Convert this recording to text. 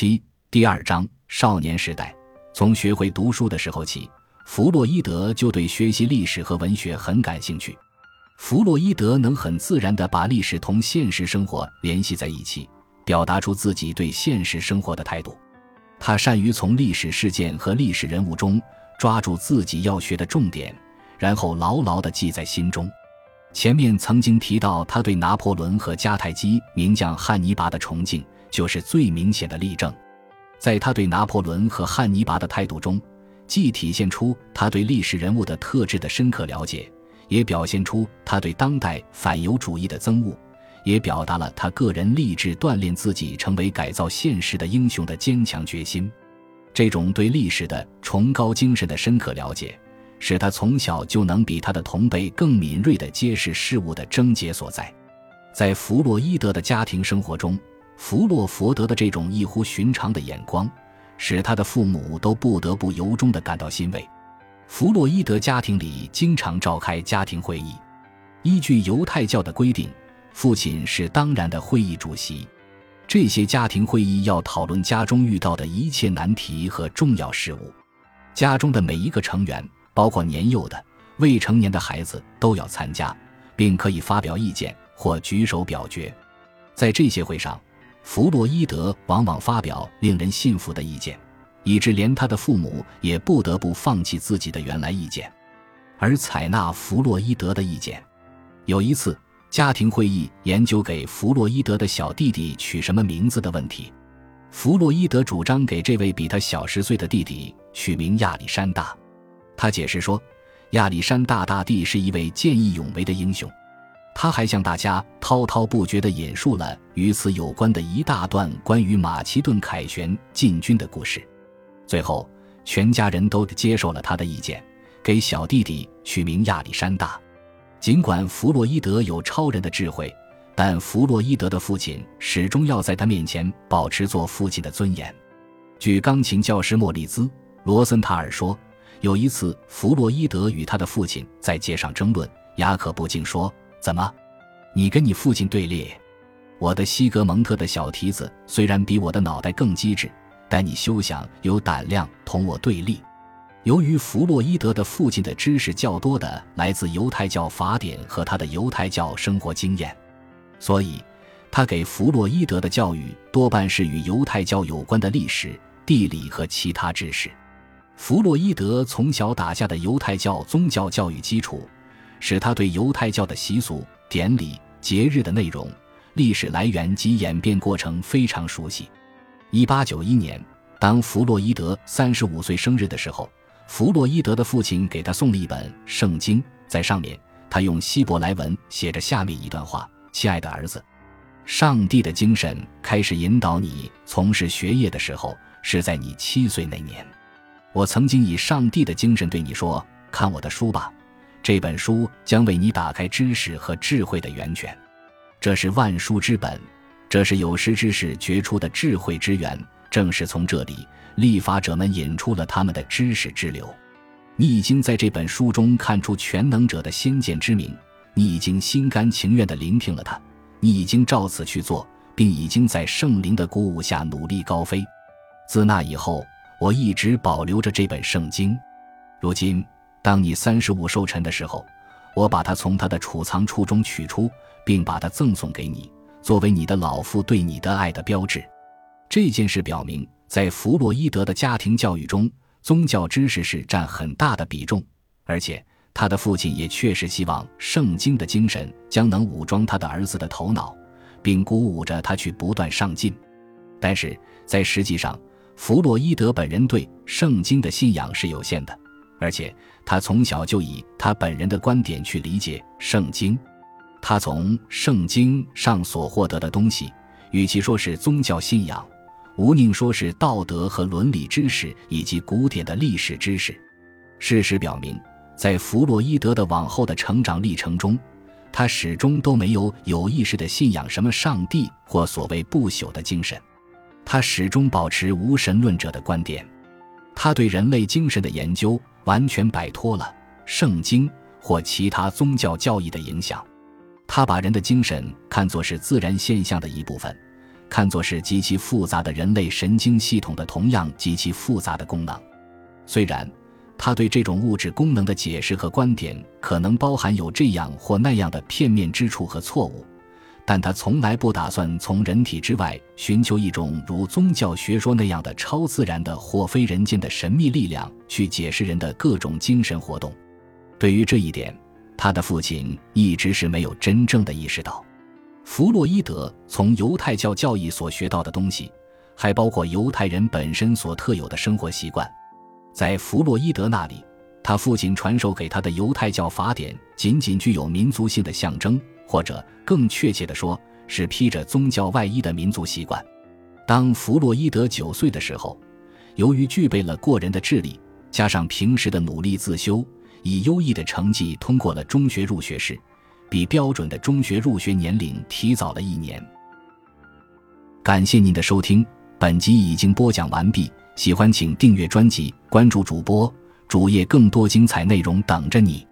七第二章少年时代。从学会读书的时候起，弗洛伊德就对学习历史和文学很感兴趣。弗洛伊德能很自然地把历史同现实生活联系在一起，表达出自己对现实生活的态度。他善于从历史事件和历史人物中抓住自己要学的重点，然后牢牢地记在心中。前面曾经提到他对拿破仑和迦太基名将汉尼拔的崇敬，就是最明显的例证。在他对拿破仑和汉尼拔的态度中，既体现出他对历史人物的特质的深刻了解，也表现出他对当代反犹主义的憎恶，也表达了他个人立志锻炼自己成为改造现实的英雄的坚强决心。这种对历史的崇高精神的深刻了解，使他从小就能比他的同辈更敏锐地揭示事物的症结所在。在弗洛伊德的家庭生活中。弗洛佛德的这种异乎寻常的眼光，使他的父母都不得不由衷地感到欣慰。弗洛伊德家庭里经常召开家庭会议，依据犹太教的规定，父亲是当然的会议主席。这些家庭会议要讨论家中遇到的一切难题和重要事务，家中的每一个成员，包括年幼的、未成年的孩子，都要参加，并可以发表意见或举手表决。在这些会上，弗洛伊德往往发表令人信服的意见，以致连他的父母也不得不放弃自己的原来意见，而采纳弗洛伊德的意见。有一次，家庭会议研究给弗洛伊德的小弟弟取什么名字的问题，弗洛伊德主张给这位比他小十岁的弟弟取名亚历山大。他解释说，亚历山大大帝是一位见义勇为的英雄。他还向大家滔滔不绝地引述了与此有关的一大段关于马其顿凯旋进军的故事。最后，全家人都接受了他的意见，给小弟弟取名亚历山大。尽管弗洛伊德有超人的智慧，但弗洛伊德的父亲始终要在他面前保持做父亲的尊严。据钢琴教师莫里兹·罗森塔尔说，有一次弗洛伊德与他的父亲在街上争论，雅可布竟说。怎么，你跟你父亲对立？我的西格蒙特的小蹄子虽然比我的脑袋更机智，但你休想有胆量同我对立。由于弗洛伊德的父亲的知识较多的来自犹太教法典和他的犹太教生活经验，所以他给弗洛伊德的教育多半是与犹太教有关的历史、地理和其他知识。弗洛伊德从小打下的犹太教宗教教育基础。使他对犹太教的习俗、典礼、节日的内容、历史来源及演变过程非常熟悉。一八九一年，当弗洛伊德三十五岁生日的时候，弗洛伊德的父亲给他送了一本圣经，在上面他用希伯来文写着下面一段话：“亲爱的儿子，上帝的精神开始引导你从事学业的时候，是在你七岁那年。我曾经以上帝的精神对你说：看我的书吧。”这本书将为你打开知识和智慧的源泉，这是万书之本，这是有识之士掘出的智慧之源。正是从这里，立法者们引出了他们的知识之流。你已经在这本书中看出全能者的先见之明，你已经心甘情愿地聆听了他，你已经照此去做，并已经在圣灵的鼓舞下努力高飞。自那以后，我一直保留着这本圣经，如今。当你三十五寿辰的时候，我把它从他的储藏处中取出，并把它赠送给你，作为你的老父对你的爱的标志。这件事表明，在弗洛伊德的家庭教育中，宗教知识是占很大的比重，而且他的父亲也确实希望圣经的精神将能武装他的儿子的头脑，并鼓舞着他去不断上进。但是在实际上，弗洛伊德本人对圣经的信仰是有限的。而且他从小就以他本人的观点去理解圣经，他从圣经上所获得的东西，与其说是宗教信仰，无宁说是道德和伦理知识以及古典的历史知识。事实表明，在弗洛伊德的往后的成长历程中，他始终都没有有意识的信仰什么上帝或所谓不朽的精神，他始终保持无神论者的观点。他对人类精神的研究。完全摆脱了圣经或其他宗教教义的影响，他把人的精神看作是自然现象的一部分，看作是极其复杂的人类神经系统的同样极其复杂的功能。虽然他对这种物质功能的解释和观点可能包含有这样或那样的片面之处和错误，但他从来不打算从人体之外寻求一种如宗教学说那样的超自然的或非人间的神秘力量去解释人的各种精神活动。对于这一点，他的父亲一直是没有真正的意识到。弗洛伊德从犹太教教义所学到的东西，还包括犹太人本身所特有的生活习惯。在弗洛伊德那里，他父亲传授给他的犹太教法典仅仅具有民族性的象征，或者更确切地说，是披着宗教外衣的民族习惯。当弗洛伊德九岁的时候，由于具备了过人的智力，加上平时的努力自修。以优异的成绩通过了中学入学试，比标准的中学入学年龄提早了一年。感谢您的收听，本集已经播讲完毕。喜欢请订阅专辑，关注主播主页，更多精彩内容等着你。